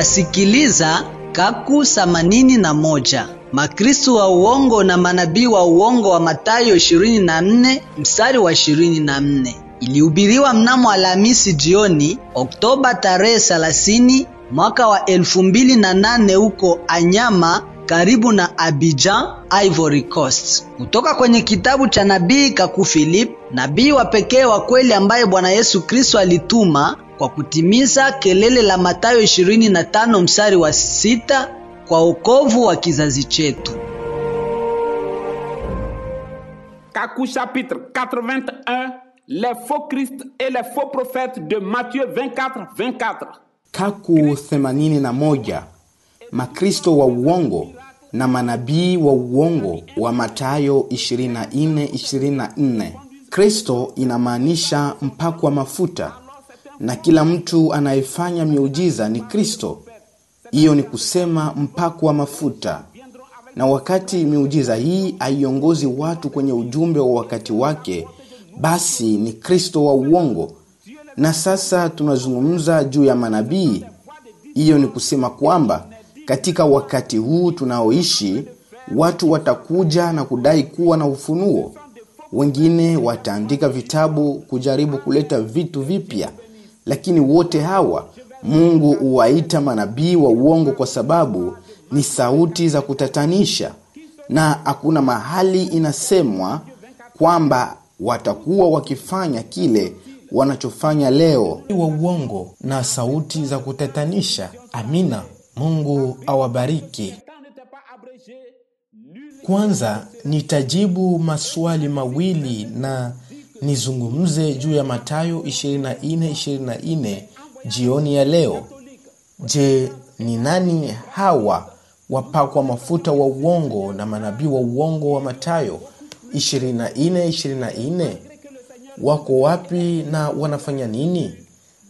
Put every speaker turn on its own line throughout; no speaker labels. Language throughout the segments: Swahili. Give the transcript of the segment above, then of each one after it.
Tasikiliza Kaku themanini na moja wa uongo na manabii wa uongo wa Mathayo 24 mstari wa 24. Ilihubiriwa mnamo Alhamisi jioni Oktoba tarehe 30 mwaka wa 2008 huko Anyama karibu na Abidjan, Ivory Coast. Kutoka kwenye kitabu cha nabii Kaku Philip, nabii wa pekee wa kweli ambaye Bwana Yesu Kristo alituma kwa kutimiza kelele la Mathayo 25 mstari wa sita kwa wokovu wa kizazi chetu.
Kaku chapitre 81 Les faux Christ et les faux prophètes de Matthieu 24 24
Kaku 81 Makristo wa uongo na manabii wa uongo wa Mathayo 24 24. Kristo inamaanisha mpakwa mafuta na kila mtu anayefanya miujiza ni Kristo. Hiyo ni kusema mpako wa mafuta. Na wakati miujiza hii haiongozi watu kwenye ujumbe wa wakati wake, basi ni Kristo wa uongo. Na sasa tunazungumza juu ya manabii. Hiyo ni kusema kwamba katika wakati huu tunaoishi, watu watakuja na kudai kuwa na ufunuo. Wengine wataandika vitabu kujaribu kuleta vitu vipya, lakini wote hawa Mungu huwaita manabii wa uongo kwa sababu ni sauti za kutatanisha, na hakuna mahali inasemwa kwamba watakuwa wakifanya kile wanachofanya leo. Wa uongo na sauti za kutatanisha. Amina. Mungu awabariki. Kwanza nitajibu maswali mawili na nizungumze juu ya Mathayo 24:24 24 jioni ya leo. Je, ni nani hawa wapakwa mafuta wa uongo na manabii wa uongo wa Mathayo 24:24 24? Wako wapi na wanafanya nini?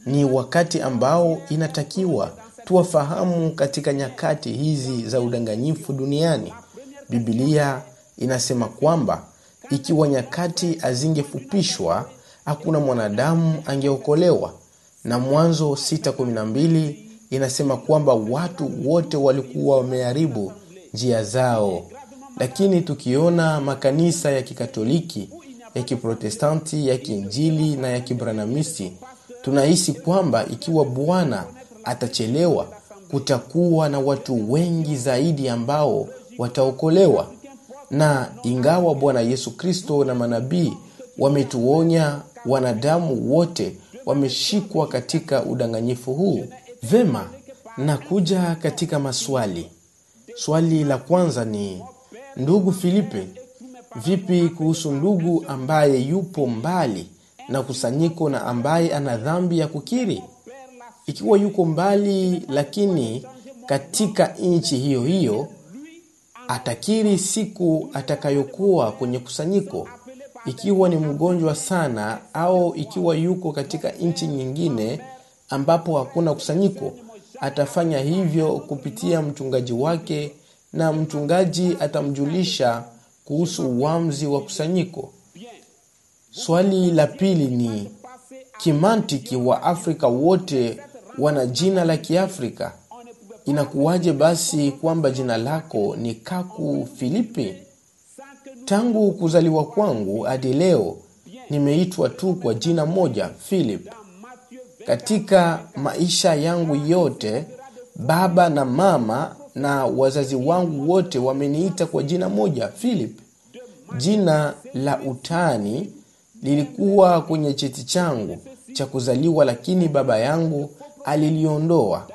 Ni wakati ambao inatakiwa tuwafahamu katika nyakati hizi za udanganyifu duniani. Biblia inasema kwamba ikiwa nyakati azingefupishwa, hakuna mwanadamu angeokolewa, na Mwanzo 6:12 inasema kwamba watu wote walikuwa wameharibu njia zao. Lakini tukiona makanisa ya Kikatoliki, ya Kiprotestanti, ya Kiinjili na ya Kibranamisi, tunahisi kwamba ikiwa Bwana atachelewa, kutakuwa na watu wengi zaidi ambao wataokolewa. Na ingawa Bwana Yesu Kristo na manabii wametuonya, wanadamu wote wameshikwa katika udanganyifu huu. Vema, nakuja katika maswali. Swali la kwanza ni ndugu Filipe, vipi kuhusu ndugu ambaye yupo mbali na kusanyiko na ambaye ana dhambi ya kukiri? Ikiwa yuko mbali lakini katika nchi hiyo hiyo, atakiri siku atakayokuwa kwenye kusanyiko. Ikiwa ni mgonjwa sana au ikiwa yuko katika nchi nyingine ambapo hakuna kusanyiko, atafanya hivyo kupitia mchungaji wake, na mchungaji atamjulisha kuhusu uamuzi wa kusanyiko. Swali la pili ni kimantiki, wa Afrika wote wana jina la Kiafrika. Inakuwaje basi kwamba jina lako ni Kaku Filipi? Tangu kuzaliwa kwangu hadi leo nimeitwa tu kwa jina moja, Philip. Katika maisha yangu yote, baba na mama na wazazi wangu wote wameniita kwa jina moja, Philip. Jina la utani lilikuwa kwenye cheti changu cha kuzaliwa, lakini baba yangu aliliondoa.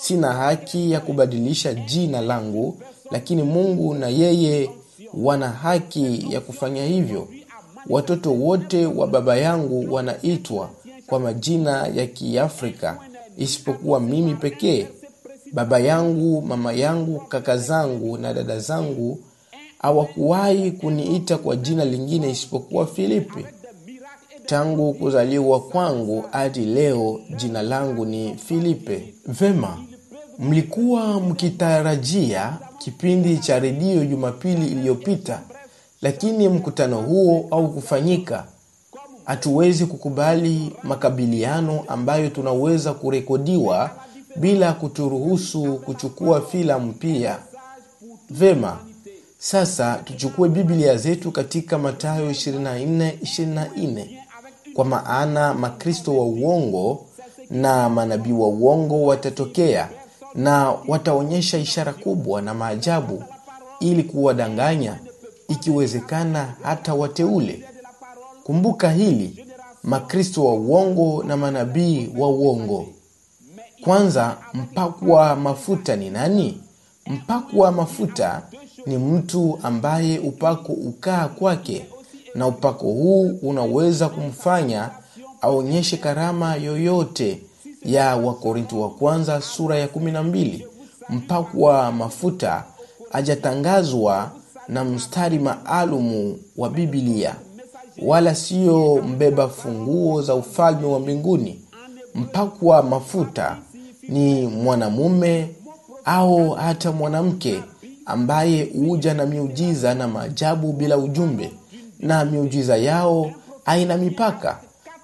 Sina haki ya kubadilisha jina langu, lakini Mungu na yeye wana haki ya kufanya hivyo. Watoto wote wa baba yangu wanaitwa kwa majina ya Kiafrika isipokuwa mimi pekee. Baba yangu, mama yangu, kaka zangu na dada zangu hawakuwahi kuniita kwa jina lingine isipokuwa Filipi. Tangu kuzaliwa kwangu hadi leo jina langu ni Filipe. Vema, mlikuwa mkitarajia kipindi cha redio Jumapili iliyopita, lakini mkutano huo au kufanyika. Hatuwezi kukubali makabiliano ambayo tunaweza kurekodiwa bila kuturuhusu kuchukua filamu pia. Vema, sasa tuchukue Biblia zetu katika matayo 2424 24, kwa maana makristo wa uongo na manabii wa uongo watatokea na wataonyesha ishara kubwa na maajabu ili kuwadanganya, ikiwezekana hata wateule. Kumbuka hili, makristo wa uongo na manabii wa uongo. Kwanza, mpakwa mafuta ni nani? Mpakwa mafuta ni mtu ambaye upako ukaa kwake, na upako huu unaweza kumfanya aonyeshe karama yoyote ya Wakorinto wa kwanza sura ya kumi na mbili. Mpakwa mafuta ajatangazwa na mstari maalumu wa bibilia wala siyo mbeba funguo za ufalme wa mbinguni. Mpakwa mafuta ni mwanamume au hata mwanamke ambaye huja na miujiza na maajabu bila ujumbe, na miujiza yao haina mipaka.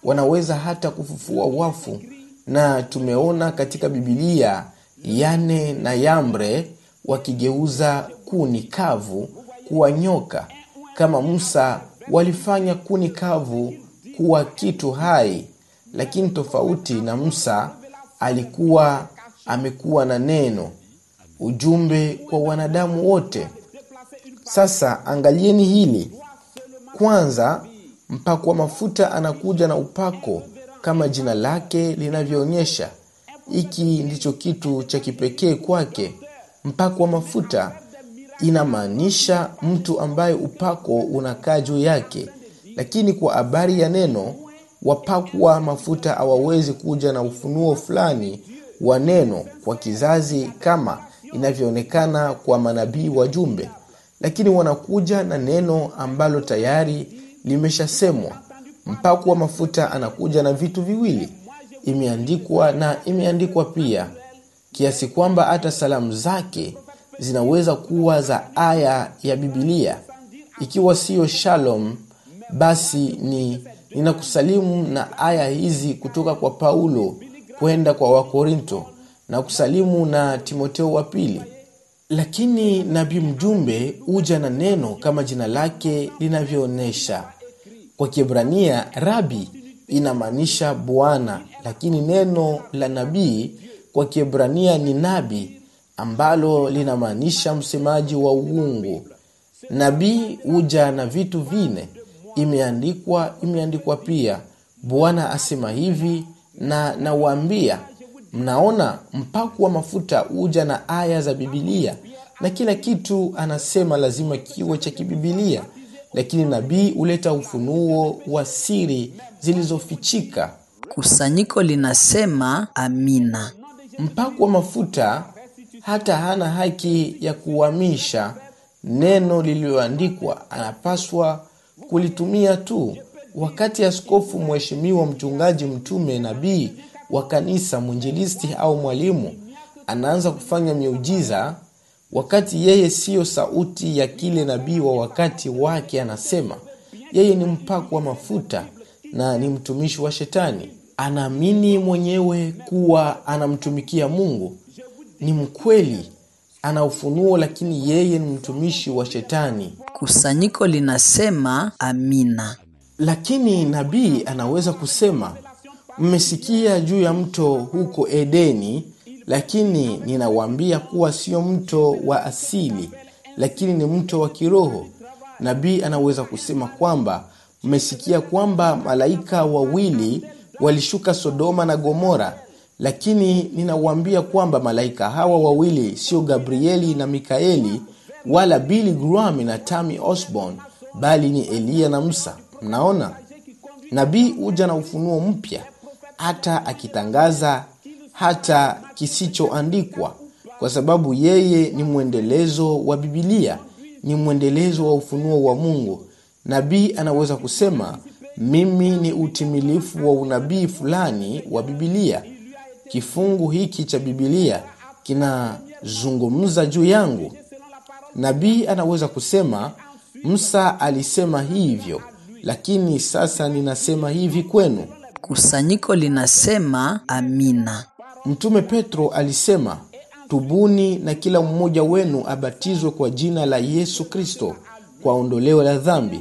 Wanaweza hata kufufua wafu, na tumeona katika Bibilia Yane na Yambre wakigeuza kuni kavu kuwa nyoka, kama Musa walifanya kuni kavu kuwa kitu hai. Lakini tofauti na Musa, alikuwa amekuwa na neno, ujumbe kwa wanadamu wote. Sasa angalieni hili kwanza. Mpakwa mafuta anakuja na upako kama jina lake linavyoonyesha. Hiki ndicho kitu cha kipekee kwake. Mpako wa mafuta inamaanisha mtu ambaye upako unakaa juu yake, lakini kwa habari ya neno, wapakwa mafuta hawawezi kuja na ufunuo fulani wa neno kwa kizazi kama inavyoonekana kwa manabii wajumbe, lakini wanakuja na neno ambalo tayari limeshasemwa. Mpako wa mafuta anakuja na vitu viwili, imeandikwa na imeandikwa pia, kiasi kwamba hata salamu zake zinaweza kuwa za aya ya bibilia Ikiwa siyo shalom, basi ni ninakusalimu na aya hizi kutoka kwa Paulo kwenda kwa Wakorinto na kusalimu na Timoteo wa pili. Lakini nabii mjumbe huja na neno kama jina lake linavyoonyesha. Kwa Kiebrania rabi inamaanisha bwana, lakini neno la nabii kwa Kiebrania ni nabi ambalo linamaanisha msemaji wa uungu. Nabii huja na vitu vine, imeandikwa imeandikwa pia, Bwana asema hivi na nawaambia. Mnaona, mpakwa mafuta huja na aya za Bibilia na kila kitu anasema lazima kiwe cha kibibilia, lakini nabii huleta ufunuo wa siri zilizofichika.
Kusanyiko linasema amina.
Mpakwa mafuta hata hana haki ya kuhamisha neno lililoandikwa, anapaswa kulitumia tu. Wakati askofu, mheshimiwa, mchungaji, mtume, nabii wa kanisa, mwinjilisti au mwalimu anaanza kufanya miujiza, wakati yeye siyo sauti ya kile nabii wa wakati wake, anasema yeye ni mpakwa mafuta na ni mtumishi wa Shetani. Anaamini mwenyewe kuwa anamtumikia Mungu, ni mkweli, ana ufunuo, lakini yeye ni mtumishi wa Shetani.
Kusanyiko linasema amina.
Lakini nabii anaweza kusema, mmesikia juu ya mto huko Edeni, lakini ninawaambia kuwa sio mto wa asili, lakini ni mto wa kiroho. Nabii anaweza kusema kwamba mmesikia kwamba malaika wawili walishuka Sodoma na Gomora, lakini ninawaambia kwamba malaika hawa wawili sio Gabrieli na Mikaeli wala Billy Graham na Tammy Osborne, bali ni Eliya na Musa. Mnaona, nabii huja na ufunuo mpya, hata akitangaza hata kisichoandikwa, kwa sababu yeye ni mwendelezo wa Bibilia, ni mwendelezo wa ufunuo wa Mungu. Nabii anaweza kusema mimi ni utimilifu wa unabii fulani wa Bibilia. Kifungu hiki cha Bibilia kinazungumza juu yangu. Nabii anaweza kusema Musa alisema hivyo, lakini sasa ninasema hivi kwenu.
Kusanyiko linasema amina.
Mtume Petro alisema, tubuni na kila mmoja wenu abatizwe kwa jina la Yesu Kristo kwa ondoleo la dhambi.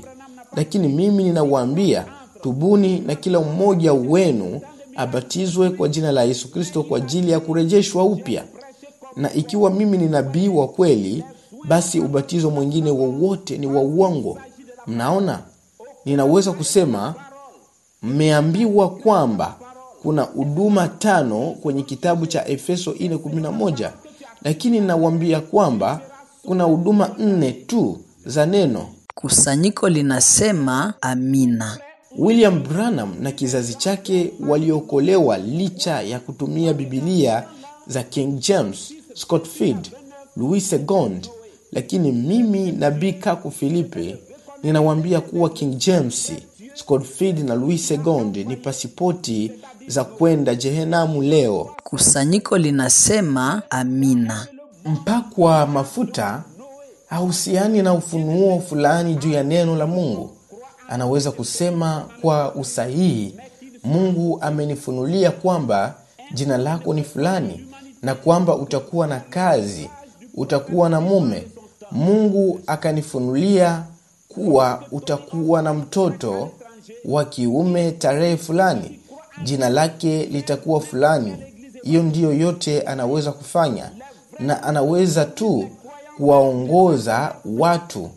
Lakini mimi ninawaambia, tubuni na kila mmoja wenu abatizwe kwa jina la Yesu Kristo kwa ajili ya kurejeshwa upya. Na ikiwa mimi ni nabii wa kweli, basi ubatizo mwingine wowote ni wa uongo. Mnaona, ninaweza kusema mmeambiwa kwamba kuna huduma tano kwenye kitabu cha Efeso 4:11 lakini nawaambia kwamba kuna huduma nne tu za neno.
Kusanyiko linasema amina.
William Branham na kizazi chake waliokolewa licha ya kutumia Bibilia za King James, Scofield, Louis Segond, lakini mimi na Kaku Filipe ninawaambia kuwa King James, Scofield na Louis Segond ni pasipoti za kwenda Jehenamu leo.
Kusanyiko linasema amina.
Mpakwa mafuta hahusiani na ufunuo fulani juu ya neno la Mungu. Anaweza kusema kwa usahihi, Mungu amenifunulia kwamba jina lako ni fulani na kwamba utakuwa na kazi, utakuwa na mume. Mungu akanifunulia kuwa utakuwa na mtoto wa kiume tarehe fulani, jina lake litakuwa fulani. Hiyo ndiyo yote anaweza kufanya, na anaweza tu kuwaongoza watu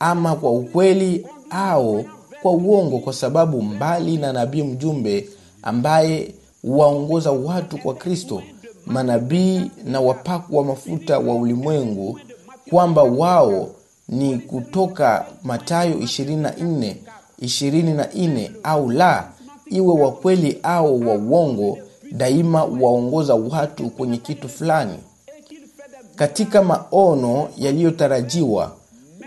ama kwa ukweli au kwa uongo, kwa sababu mbali na nabii mjumbe ambaye huwaongoza watu kwa Kristo, manabii na wapaku wa mafuta wa ulimwengu, kwamba wao ni kutoka Mathayo 24 24 au la, iwe wa kweli au wa uongo, daima waongoza watu kwenye kitu fulani. Katika maono yaliyotarajiwa,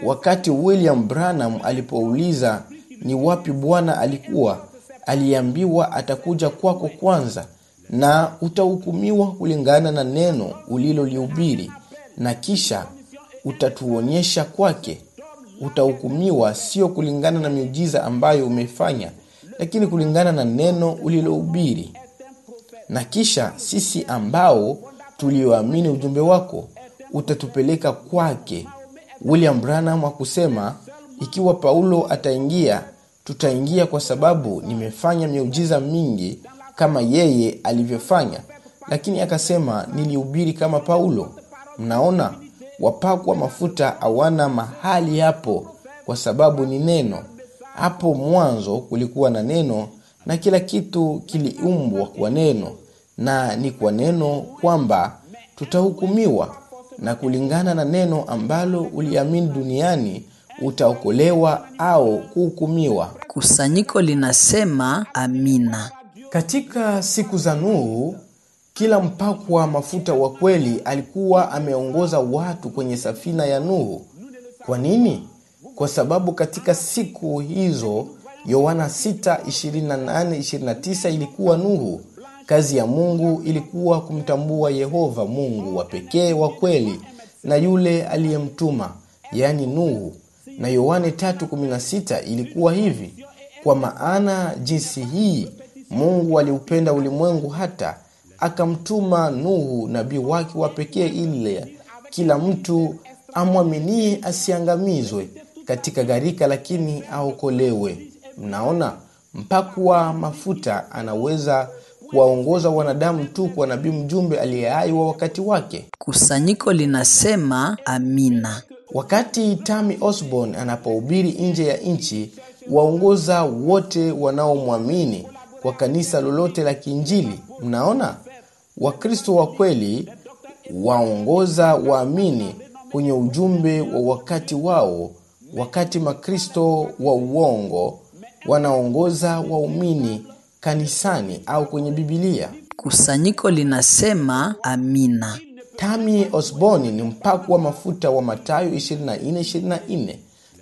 wakati William Branham alipouliza ni wapi Bwana alikuwa, aliambiwa atakuja kwako kwanza na utahukumiwa kulingana na neno ulilolihubiri, na kisha utatuonyesha kwake. Utahukumiwa sio kulingana na miujiza ambayo umefanya, lakini kulingana na neno ulilohubiri. Na kisha sisi ambao tulioamini ujumbe wako utatupeleka kwake. William Branham akusema, ikiwa Paulo ataingia, tutaingia kwa sababu nimefanya miujiza mingi kama yeye alivyofanya, lakini akasema nilihubiri kama Paulo. Mnaona, wapakwa mafuta hawana mahali hapo, kwa sababu ni neno. Hapo mwanzo kulikuwa na neno, na kila kitu kiliumbwa kwa neno, na ni kwa neno kwamba tutahukumiwa, na kulingana na neno ambalo uliamini duniani utaokolewa au kuhukumiwa.
Kusanyiko linasema amina.
Katika siku za Nuhu, kila mpakwa mafuta wa kweli alikuwa ameongoza watu kwenye safina ya Nuhu. Kwa nini? Kwa sababu katika siku hizo, Yohana 6:28-29 ilikuwa Nuhu. Kazi ya Mungu ilikuwa kumtambua Yehova Mungu wa pekee wa kweli na yule aliyemtuma, yaani Nuhu. Na Yohane 3:16 ilikuwa hivi: kwa maana jinsi hii Mungu aliupenda ulimwengu hata akamtuma Nuhu nabii wake wa pekee, ile kila mtu amwaminie asiangamizwe katika gharika, lakini aokolewe. Mnaona, mpakwa mafuta anaweza kuwaongoza wanadamu tu kwa nabii mjumbe aliye wa wakati wake.
Kusanyiko linasema amina.
Wakati Tami Osborne anapohubiri nje ya nchi, waongoza wote wanaomwamini kwa kanisa lolote la Kiinjili. Mnaona, Wakristo wa kweli waongoza waamini kwenye ujumbe wa wakati wao, wakati Makristo wa uongo wanaongoza waumini kanisani au kwenye Bibilia.
Kusanyiko linasema amina.
Tami Osborne ni mpakwa mafuta wa Mathayo 24:24.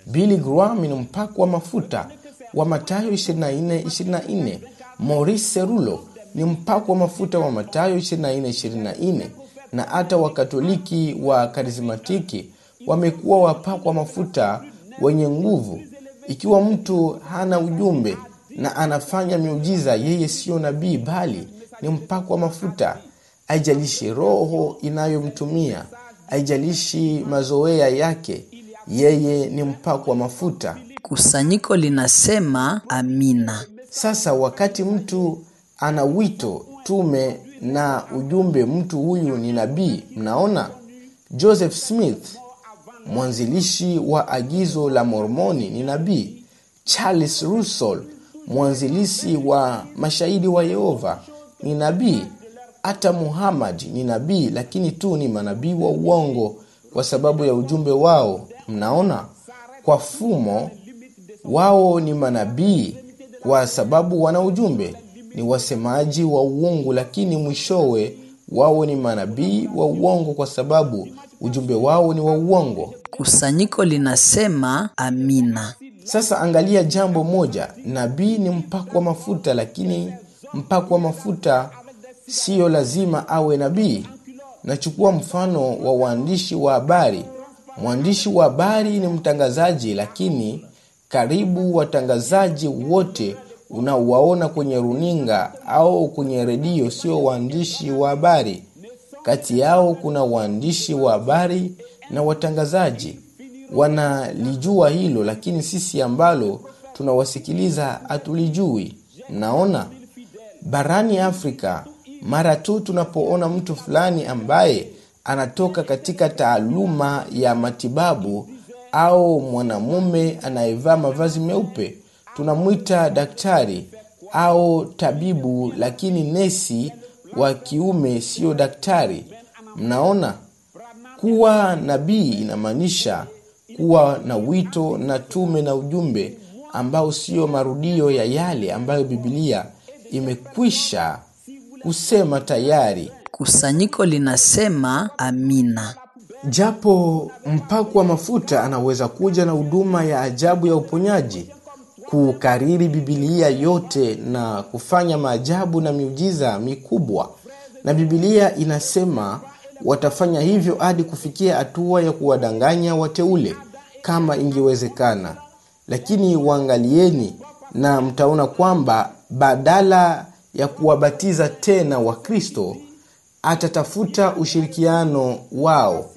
Billy Graham ni mpakwa mafuta wa Mathayo 24:24. Maurice Cerulo ni mpakwa mafuta wa Mathayo 24:24, na hata Wakatoliki wa karismatiki wamekuwa wapakwa mafuta wenye nguvu. Ikiwa mtu hana ujumbe na anafanya miujiza, yeye siyo nabii bali ni mpakwa mafuta. haijalishi roho inayomtumia haijalishi mazoea yake yeye ni mpako wa mafuta
Kusanyiko linasema amina.
sasa wakati mtu ana wito tume na ujumbe mtu huyu ni nabii. Mnaona? Joseph smith mwanzilishi wa agizo la mormoni ni nabii. Charles russell mwanzilishi wa mashahidi wa yehova ni nabii. Hata muhammad ni nabii lakini tu ni manabii wa uongo kwa sababu ya ujumbe wao. Mnaona? Kwa fumo wao ni manabii kwa sababu wana ujumbe ni wasemaji wa uongo lakini mwishowe wao ni manabii wa uongo kwa sababu ujumbe wao ni wa uongo.
Kusanyiko linasema amina.
sasa angalia jambo moja. Nabii ni mpako wa mafuta lakini mpako wa mafuta siyo lazima awe nabii. Nachukua mfano wa waandishi wa habari. Mwandishi wa habari ni mtangazaji lakini karibu watangazaji wote unaowaona kwenye runinga au kwenye redio sio waandishi wa habari. Kati yao kuna waandishi wa habari na watangazaji. Wanalijua hilo lakini sisi ambalo tunawasikiliza hatulijui. Naona barani afrika mara tu tunapoona mtu fulani ambaye anatoka katika taaluma ya matibabu au mwanamume anayevaa mavazi meupe tunamwita daktari au tabibu lakini nesi wa kiume siyo daktari. Mnaona? Kuwa nabii inamaanisha kuwa na wito na tume na ujumbe ambao siyo marudio ya yale ambayo bibilia imekwisha kusema tayari.
Kusanyiko linasema amina.
japo mpakwa mafuta anaweza kuja na huduma ya ajabu ya uponyaji kukariri bibilia yote na kufanya maajabu na miujiza mikubwa. Na bibilia inasema watafanya hivyo hadi kufikia hatua ya kuwadanganya wateule kama ingewezekana. Lakini waangalieni na mtaona kwamba badala ya kuwabatiza tena wakristo atatafuta ushirikiano wao.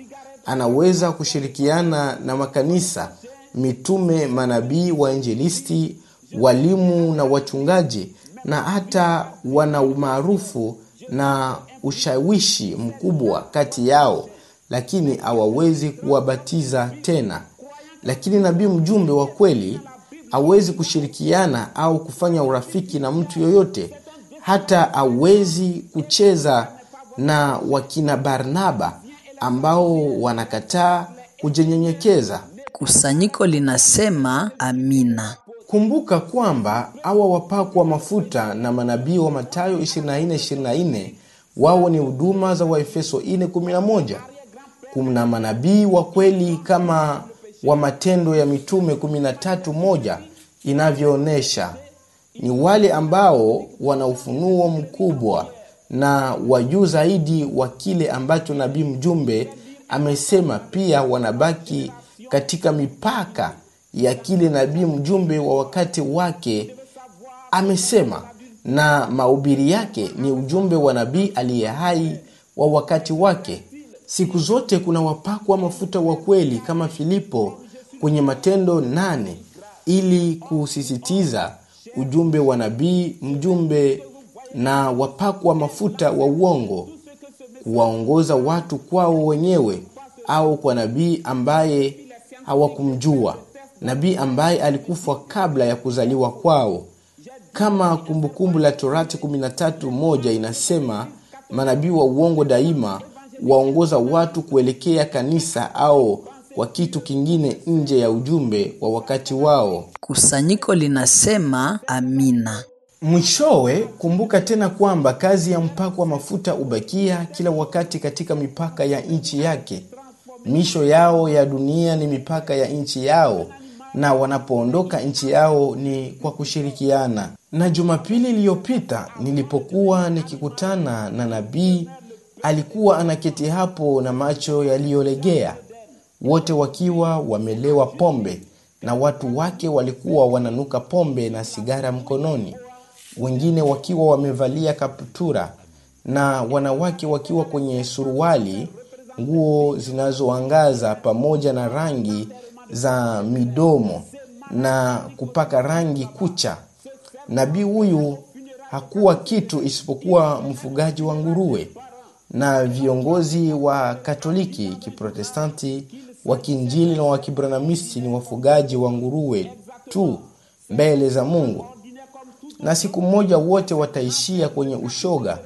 Anaweza kushirikiana na makanisa mitume manabii wainjilisti walimu na wachungaji na hata wana umaarufu na ushawishi mkubwa kati yao lakini hawawezi kuwabatiza tena. Lakini nabii mjumbe wa kweli hawezi kushirikiana au kufanya urafiki na mtu yoyote hata hawezi kucheza na wakina barnaba ambao wanakataa kujinyenyekeza
Kusanyiko linasema amina.
kumbuka kwamba hawa wapakwa mafuta na manabii wa matayo 24:24 wao ni huduma za waefeso 4:11 kuna manabii wa kweli kama wa matendo ya mitume 13:1 inavyoonyesha. Ni wale ambao wana ufunuo mkubwa na wajuu zaidi wa kile ambacho nabii mjumbe amesema. Pia wanabaki katika mipaka ya kile nabii mjumbe wa wakati wake amesema na mahubiri yake ni ujumbe wa nabii aliye hai wa wakati wake. Siku zote kuna wapakwa mafuta wa kweli kama filipo kwenye matendo nane ili kusisitiza ujumbe wa nabii mjumbe na wapakwa mafuta wa uongo kuwaongoza watu kwao wenyewe au kwa nabii ambaye hawakumjua nabii ambaye alikufa kabla ya kuzaliwa kwao. Kama kumbukumbu la torati 13:1 inasema manabii wa uongo daima waongoza watu kuelekea kanisa au kwa kitu kingine nje ya ujumbe wa wakati wao.
Kusanyiko linasema amina.
mwishowe kumbuka tena kwamba kazi ya mpako wa mafuta ubakia kila wakati katika mipaka ya nchi yake misho yao ya dunia ni mipaka ya nchi yao na wanapoondoka nchi yao ni kwa kushirikiana. Na jumapili iliyopita nilipokuwa nikikutana na nabii alikuwa anaketi hapo na macho yaliyolegea wote wakiwa wamelewa pombe na watu wake walikuwa wananuka pombe na sigara mkononi wengine wakiwa wamevalia kaptura na wanawake wakiwa kwenye suruali nguo zinazoangaza pamoja na rangi za midomo na kupaka rangi kucha. Nabii huyu hakuwa kitu isipokuwa mfugaji wa nguruwe na viongozi wa katoliki kiprotestanti wa kiinjili na wa kibranamisti ni wafugaji wa nguruwe tu mbele za mungu. Na siku mmoja wote wataishia kwenye ushoga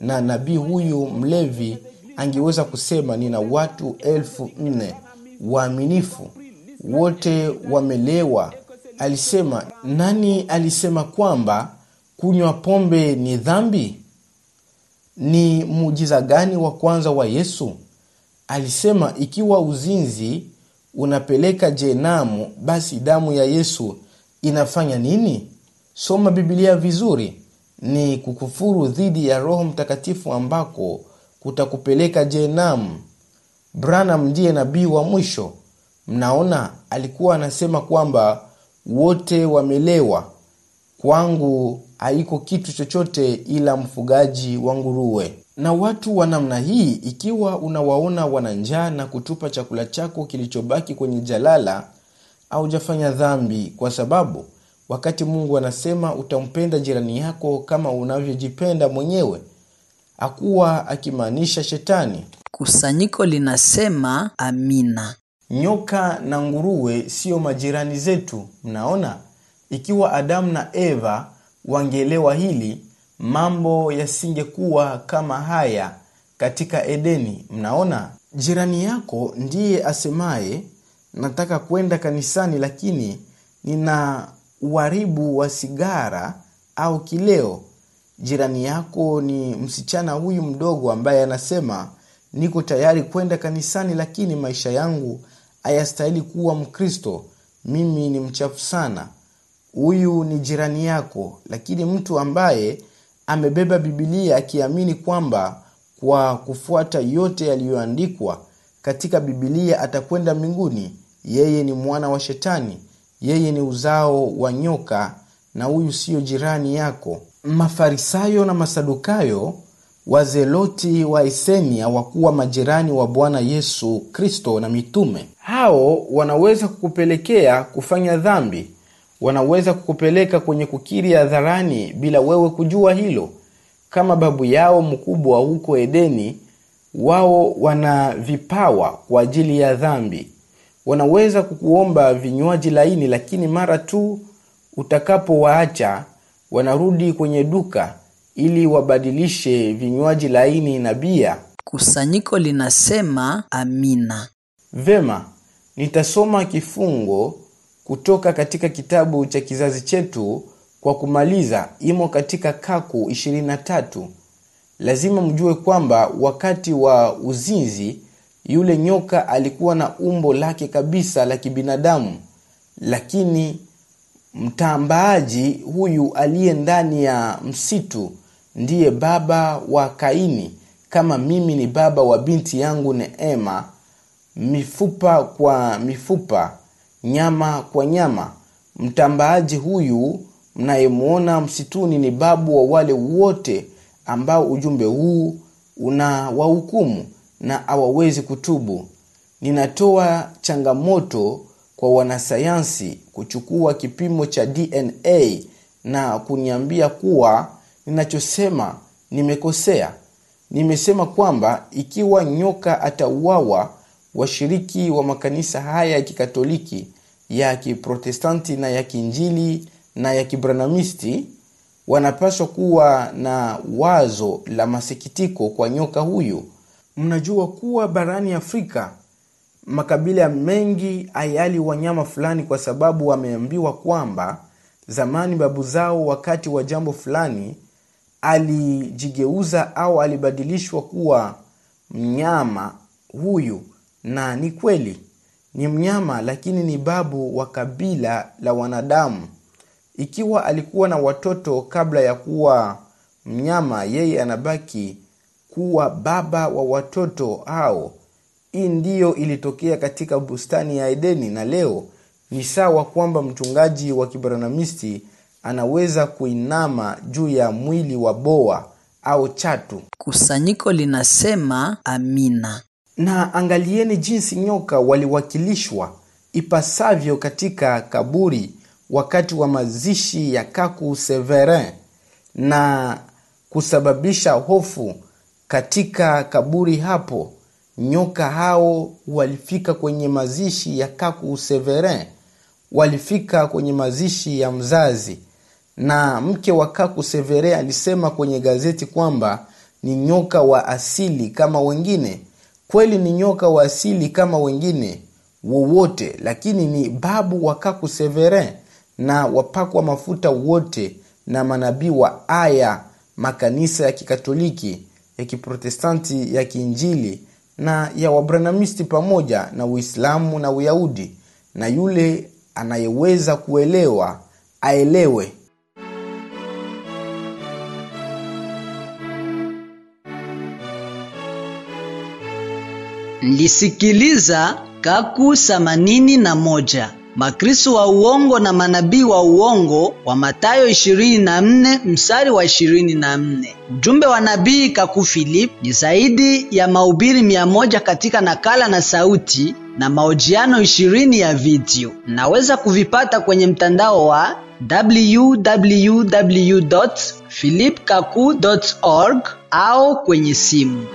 na nabii huyu mlevi angeweza kusema nina watu elfu nne. Waaminifu wote wamelewa. Alisema nani alisema kwamba kunywa pombe ni dhambi? Ni muujiza gani wa kwanza wa yesu? Alisema ikiwa uzinzi unapeleka jenamu basi damu ya yesu inafanya nini? Soma bibilia vizuri. Ni kukufuru dhidi ya roho mtakatifu ambako kutakupeleka jenamu branham ndiye nabii wa mwisho. Mnaona alikuwa anasema kwamba wote wamelewa. Kwangu haiko kitu chochote ila mfugaji wa nguruwe. Na watu wa namna hii ikiwa unawaona wana njaa na kutupa chakula chako kilichobaki kwenye jalala aujafanya dhambi kwa sababu wakati mungu anasema utampenda jirani yako kama unavyojipenda mwenyewe hakuwa akimaanisha shetani.
Kusanyiko linasema amina.
nyoka na nguruwe siyo majirani zetu mnaona? Ikiwa adamu na eva wangeelewa hili mambo yasingekuwa kama haya katika edeni mnaona? Jirani yako ndiye asemaye nataka kwenda kanisani lakini nina uharibu wa sigara au kileo jirani yako ni msichana huyu mdogo ambaye anasema niko tayari kwenda kanisani lakini maisha yangu hayastahili kuwa mkristo. Mimi ni mchafu sana. Huyu ni jirani yako. Lakini mtu ambaye amebeba bibilia akiamini kwamba kwa kufuata yote yaliyoandikwa katika bibilia atakwenda mbinguni yeye ni mwana wa shetani yeye ni uzao wa nyoka na huyu siyo jirani yako mafarisayo na masadukayo wazeloti wa esenia wakuwa majirani wa bwana yesu kristo na mitume. Hao wanaweza kukupelekea kufanya dhambi. Wanaweza kukupeleka kwenye kukiri hadharani bila wewe kujua hilo. Kama babu yao mkubwa huko edeni wao wana vipawa kwa ajili ya dhambi. Wanaweza kukuomba vinywaji laini lakini mara tu utakapowaacha wanarudi kwenye duka ili wabadilishe vinywaji laini na bia
Kusanyiko linasema amina.
vema nitasoma kifungo kutoka katika kitabu cha kizazi chetu kwa kumaliza imo katika kaku 23 lazima mjue kwamba wakati wa uzinzi yule nyoka alikuwa na umbo lake kabisa la kibinadamu lakini mtambaaji huyu aliye ndani ya msitu ndiye baba wa kaini. Kama mimi ni baba wa binti yangu neema mifupa kwa mifupa nyama kwa nyama mtambaaji huyu mnayemwona msituni ni babu wa wale wote ambao ujumbe huu una wahukumu na hawawezi kutubu. Ninatoa changamoto kwa wanasayansi kuchukua kipimo cha dna na kuniambia kuwa ninachosema nimekosea. Nimesema kwamba ikiwa nyoka atauawa washiriki wa makanisa haya ya kikatoliki ya kiprotestanti na ya kiinjili na ya kibranamisti wanapaswa kuwa na wazo la masikitiko kwa nyoka huyu. Mnajua kuwa barani afrika makabila mengi ayali wanyama fulani kwa sababu wameambiwa kwamba zamani babu zao wakati wa jambo fulani alijigeuza au alibadilishwa kuwa mnyama huyu. Na ni kweli ni mnyama lakini ni babu wa kabila la wanadamu. Ikiwa alikuwa na watoto kabla ya kuwa mnyama yeye anabaki kuwa baba wa watoto hao hii ndiyo ilitokea katika bustani ya edeni na leo ni sawa kwamba mchungaji wa kibranamisti anaweza kuinama juu ya mwili wa boa au chatu.
Kusanyiko linasema amina.
Na angalieni jinsi nyoka waliwakilishwa ipasavyo katika kaburi wakati wa mazishi ya Kaku Severin na kusababisha hofu katika kaburi hapo. Nyoka hao walifika kwenye mazishi ya Kaku Severin, walifika kwenye mazishi ya mzazi, na mke wa Kaku Severin alisema kwenye gazeti kwamba ni nyoka wa asili kama wengine. Kweli ni nyoka wa asili kama wengine wowote, lakini ni babu wa Kaku Severin na wapakwa mafuta wote na manabii wa aya, makanisa ya Kikatoliki, ya Kiprotestanti, ya Kiinjili na ya Wabranamisti pamoja na Uislamu na Uyahudi, na yule anayeweza kuelewa aelewe.
Mlisikiliza Kaku themanini na moja Makristo wa uongo na manabii wa uongo wa Mathayo 24 mstari wa 24. Ujumbe wa nabii Kaku Philip ni zaidi ya mahubiri mia moja katika nakala na sauti na mahojiano 20 ya video. Naweza kuvipata kwenye mtandao wa www.philipkaku.org au kwenye simu